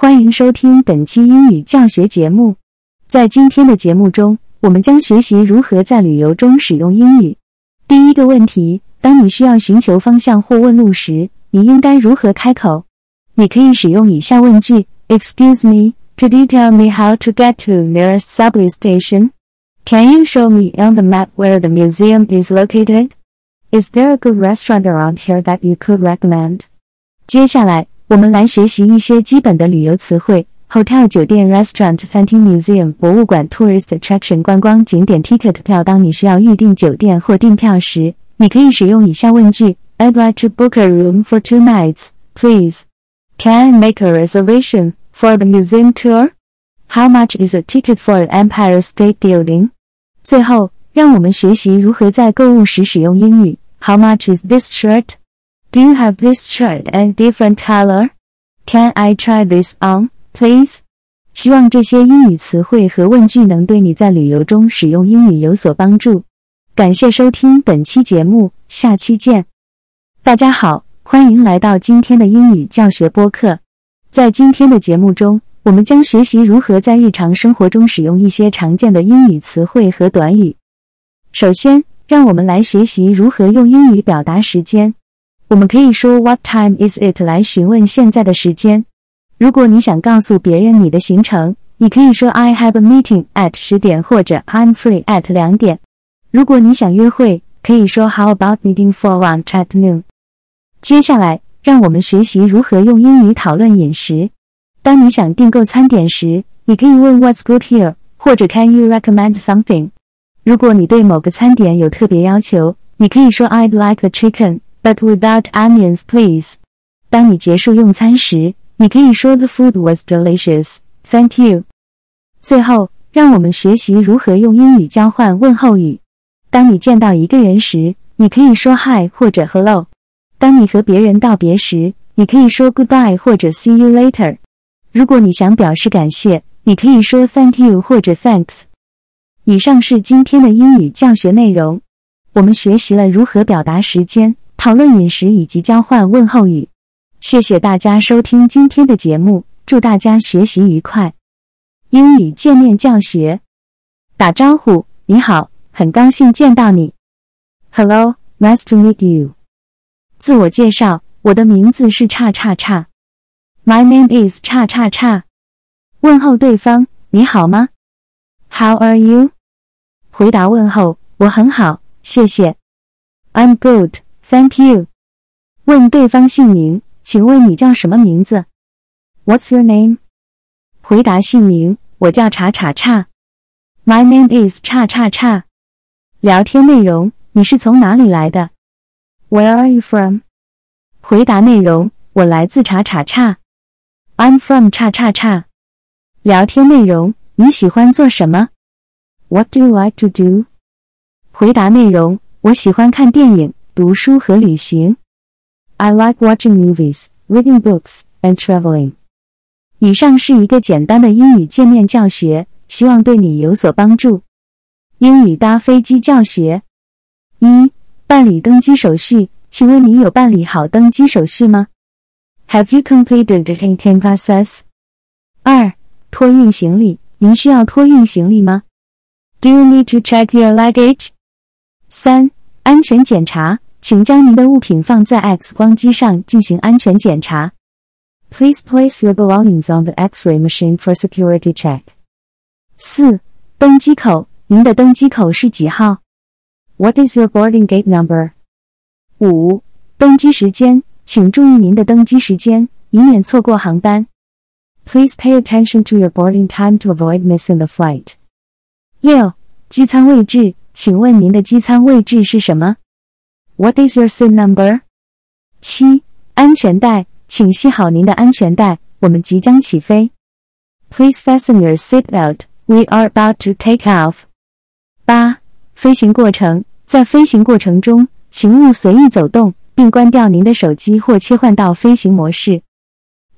欢迎收听本期英语教学节目。在今天的节目中，我们将学习如何在旅游中使用英语。第一个问题：当你需要寻求方向或问路时，你应该如何开口？你可以使用以下问句：Excuse me, could you tell me how to get to nearest subway station? Can you show me on the map where the museum is located? Is there a good restaurant around here that you could recommend? 接下来，我们来学习一些基本的旅游词汇：hotel 酒店、restaurant 餐厅、museum 博物馆、tourist attraction 观光景点、ticket 票。当你需要预订酒店或订票时，你可以使用以下问句：I'd like to book a room for two nights, please. Can I make a reservation for the museum tour? How much is a ticket for the Empire State Building? 最后，让我们学习如何在购物时使用英语。How much is this shirt? Do you have this shirt in different color? Can I try this on, please? 希望这些英语词汇和问句能对你在旅游中使用英语有所帮助。感谢收听本期节目，下期见。大家好，欢迎来到今天的英语教学播客。在今天的节目中，我们将学习如何在日常生活中使用一些常见的英语词汇和短语。首先，让我们来学习如何用英语表达时间。我们可以说 "What time is it" 来询问现在的时间。如果你想告诉别人你的行程，你可以说 "I have a meeting at 十点"或者 "I'm free at 两点"。如果你想约会，可以说 "How about meeting for lunch at noon"。接下来，让我们学习如何用英语讨论饮食。当你想订购餐点时，你可以问 "What's good here" 或者 "Can you recommend something"。如果你对某个餐点有特别要求，你可以说 "I'd like a chicken, but without onions, please." 当你结束用餐时，你可以说 "The food was delicious, thank you." 最后，让我们学习如何用英语交换问候语。当你见到一个人时，你可以说 "Hi" 或者 "Hello"。当你和别人道别时，你可以说 "Goodbye" 或者 "See you later." 如果你想表示感谢，你可以说 "Thank you" 或者 "Thanks." 以上是今天的英语教学内容。我们学习了如何表达时间、讨论饮食以及交换问候语。谢谢大家收听今天的节目，祝大家学习愉快。英语见面教学，打招呼，你好，很高兴见到你。Hello, nice to meet you。自我介绍，我的名字是叉叉叉。My name is 叉叉叉。问候对方，你好吗？How are you？回答问候，我很好，谢谢。I'm good, thank you。问对方姓名，请问你叫什么名字？What's your name？回答姓名，我叫叉叉叉。My name is 叉叉叉。聊天内容，你是从哪里来的？Where are you from？回答内容，我来自叉叉叉。I'm from 叉叉叉。聊天内容，你喜欢做什么？What do you like to do？回答内容：我喜欢看电影、读书和旅行。I like watching movies, reading books, and traveling。以上是一个简单的英语界面教学，希望对你有所帮助。英语搭飞机教学：一、办理登机手续，请问你有办理好登机手续吗？Have you completed the check-in process？二、托运行李，您需要托运行李吗？Do you need to check your luggage？三、安全检查，请将您的物品放在 X 光机上进行安全检查。Please place your belongings on the X-ray machine for security check。四、登机口，您的登机口是几号？What is your boarding gate number？五、登机时间，请注意您的登机时间，以免错过航班。Please pay attention to your boarding time to avoid missing the flight。六、机舱位置，请问您的机舱位置是什么 ？What is your seat number？七、安全带，请系好您的安全带，我们即将起飞。Please fasten your seat belt. We are about to take off. 八、飞行过程，在飞行过程中，请勿随意走动，并关掉您的手机或切换到飞行模式。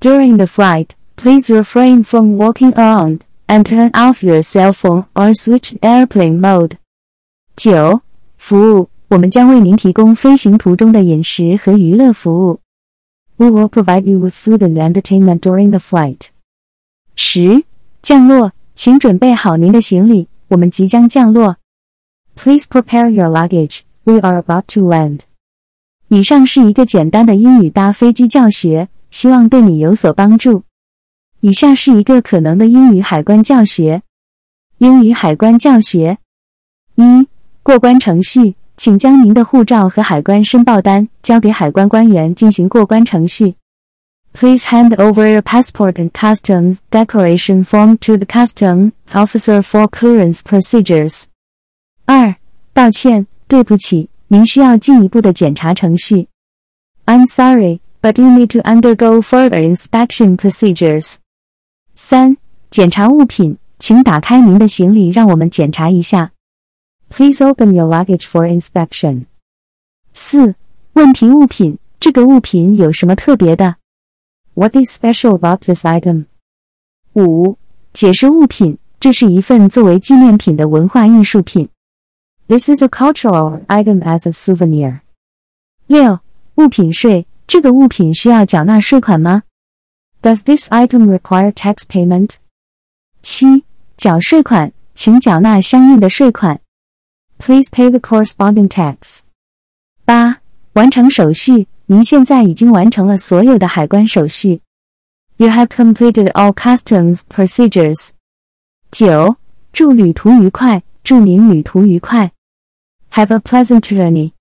During the flight, please refrain from walking around and turn off your cell phone or switch airplane mode. 九、服务， 我们将为您提供飞行途中的饮食和娱乐服务。We will provide you with food and entertainment during the flight. 十、降落，请准备好您的行李，我们即将降落。Please prepare your luggage. We are about to land. 以上是一个简单的英语搭飞机教学，希望对你有所帮助。以下是一个可能的英语海关教学。英语海关教学：一、过关程序，请将您的护照和海关申报单交给海关官员进行过关程序。Please hand over your passport and customs declaration form to the custom officer for clearance procedures. 二、道歉，对不起。您需要进一步的检查程序。I'm sorry, but you need to undergo further inspection procedures. 三、检查物品，请打开您的行李，让我们检查一下。Please open your luggage for inspection. 四、问题物品，这个物品有什么特别的？What is special about this item? 五、解释物品，这是一份作为纪念品的文化艺术品。This is a cultural item as a souvenir. 六、物品税，这个物品需要缴纳税款吗？Does this item require tax payment? 七、缴税款，请缴纳相应的税款。 Please pay the corresponding tax. 八、完成手续，您现在已经完成了所有的海关手续。You have completed all customs procedures. 九、祝旅途愉快，祝您旅途愉快。Have a pleasant journey。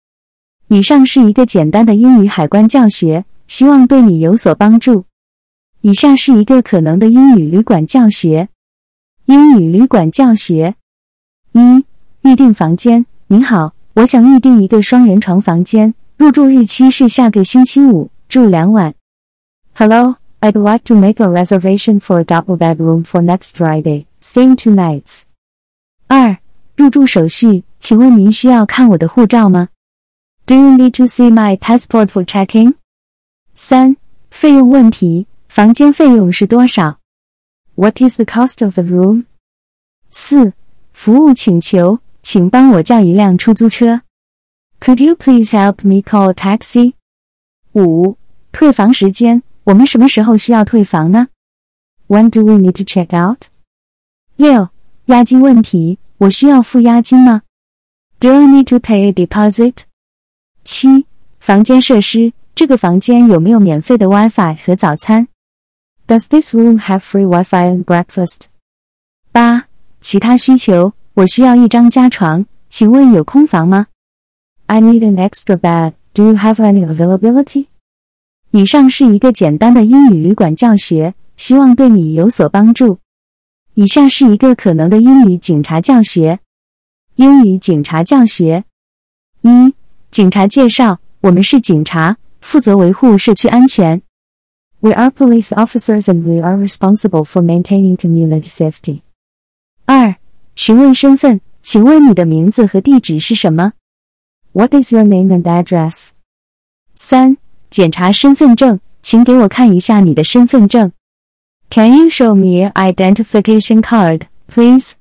以上是一个简单的英语海关教学，希望对你有所帮助。以下是一个可能的英语旅馆教学。英语旅馆教学：一、预订房间。您好，我想预订一个双人床房间，入住日期是下个星期五，住两晚。Hello, I'd like to make a reservation for a double bedroom for next Friday, staying two nights. 二、入住手续。请问您需要看我的护照吗？Do you need to see my passport for checking？三、费用问题，房间费用是多少？What is the cost of the room？四、服务请求， 请帮我叫一辆出租车。Could you please help me call a taxi？五、退房时间，我们什么时候需要退房呢？When do we need to check out？六、押金问题，我需要付押金吗？Do I need to pay a deposit？七、房间设施，这个房间有没有免费的 WiFi 和早餐？Does this room have free Wi-Fi and breakfast？八、其他需求，我需要一张加床，请问有空房吗？I need an extra bed. Do you have any availability？以上是一个简单的英语旅馆教学，希望对你有所帮助。以下是一个可能的英语警察教学。英语警察教学：一、警察介绍，我们是警察，负责维护社区安全。We are police officers and we are responsible for maintaining community safety. 二、 询问身份，请问你的名字和地址是什么？What is your name and address? 三、检查身份证，请给我看一下你的身份证。Can you show me your identification card, please?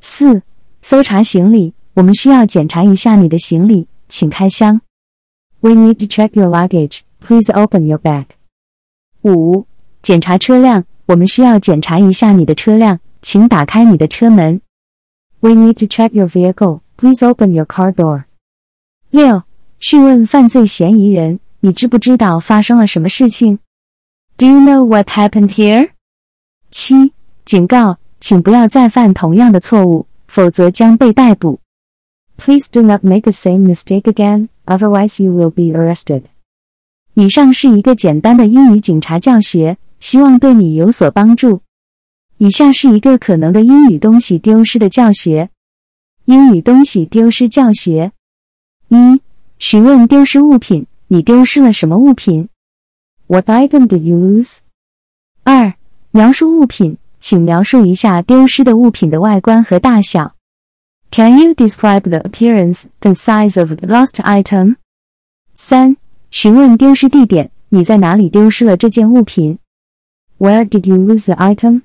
四。搜查行李，我们需要检查一下你的行李，请开箱。We need to check your luggage. Please open your bag. 五、检查车辆，我们需要检查一下你的车辆，请打开你的车门。We need to check your vehicle. Please open your car door. 六、讯问犯罪嫌疑人，你知不知道发生了什么事情？Do you know what happened here? 七、警告，请不要再犯同样的错误。否则将被逮捕。Please do not make the same mistake again, otherwise you will be arrested. 以上是一个简单的英语警察教学，希望对你有所帮助。 以下是一个可能的英语东西丢失的教学。英语东西丢失教学：一、询问丢失物品，你丢失了什么物品？What item did you lose？二、描述物品。请描述一下丢失的物品的外观和大小。Can you describe the appearance and size of the lost item？三、询问丢失地点，你在哪里丢失了这件物品？Where did you lose the item？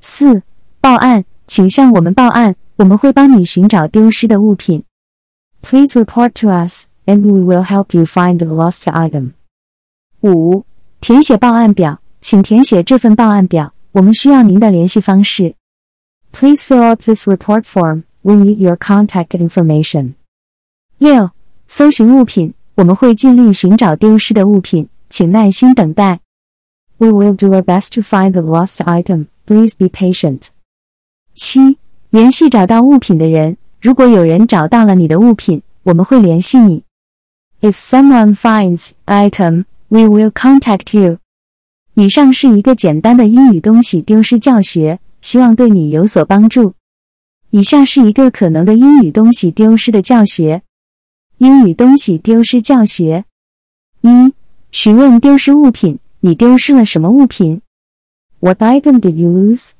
四、报案，请向我们报案，我们会帮你寻找丢失的物品。Please report to us, and we will help you find the lost item. 五、填写报案表，请填写这份报案表。 我们需要您的联系方式。Please fill out this report form. We need your contact information. 六、搜寻物品，我们会尽力寻找丢失的物品，请耐心等待。 We will do our best to find the lost item. Please be patient. 七、联系找到物品的人，如果有人找到了你的物品，我们会联系你。If someone finds item, we will contact you. 以上是一个简单的英语东西丢失教学，希望对你有所帮助。以下是一个可能的英语东西丢失的教学：英语东西丢失教学。一、询问丢失物品，你丢失了什么物品？What item did you lose？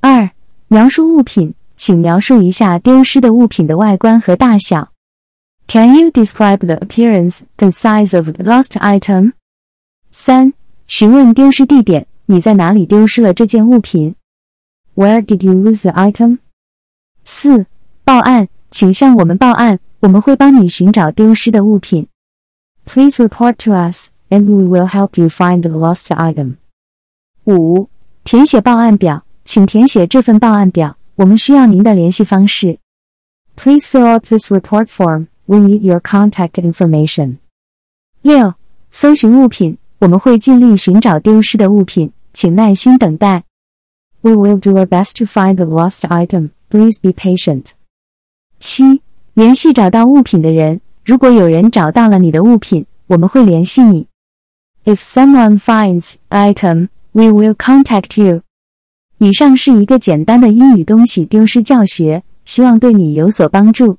二、描述物品，请描述一下丢失的物品的外观和大小。Can you describe the appearance and size of the lost item？三、询问丢失地点，你在哪里丢失了这件物品？Where did you lose the item？四、报案，请向我们报案，我们会帮你寻找丢失的物品。Please report to us, and we will help you find the lost item。五、填写报案表，请填写这份报案表，我们需要您的联系方式。Please fill out this report form. We need your contact information。六、搜寻物品。我们会尽力寻找丢失的物品，请耐心等待。We will do our best to find the lost item. Please be patient. 七、联系找到物品的人。如果有人找到了你的物品，我们会联系你。 If someone finds item, we will contact you. 以上是一个简单的英语东西丢失教学，希望对你有所帮助。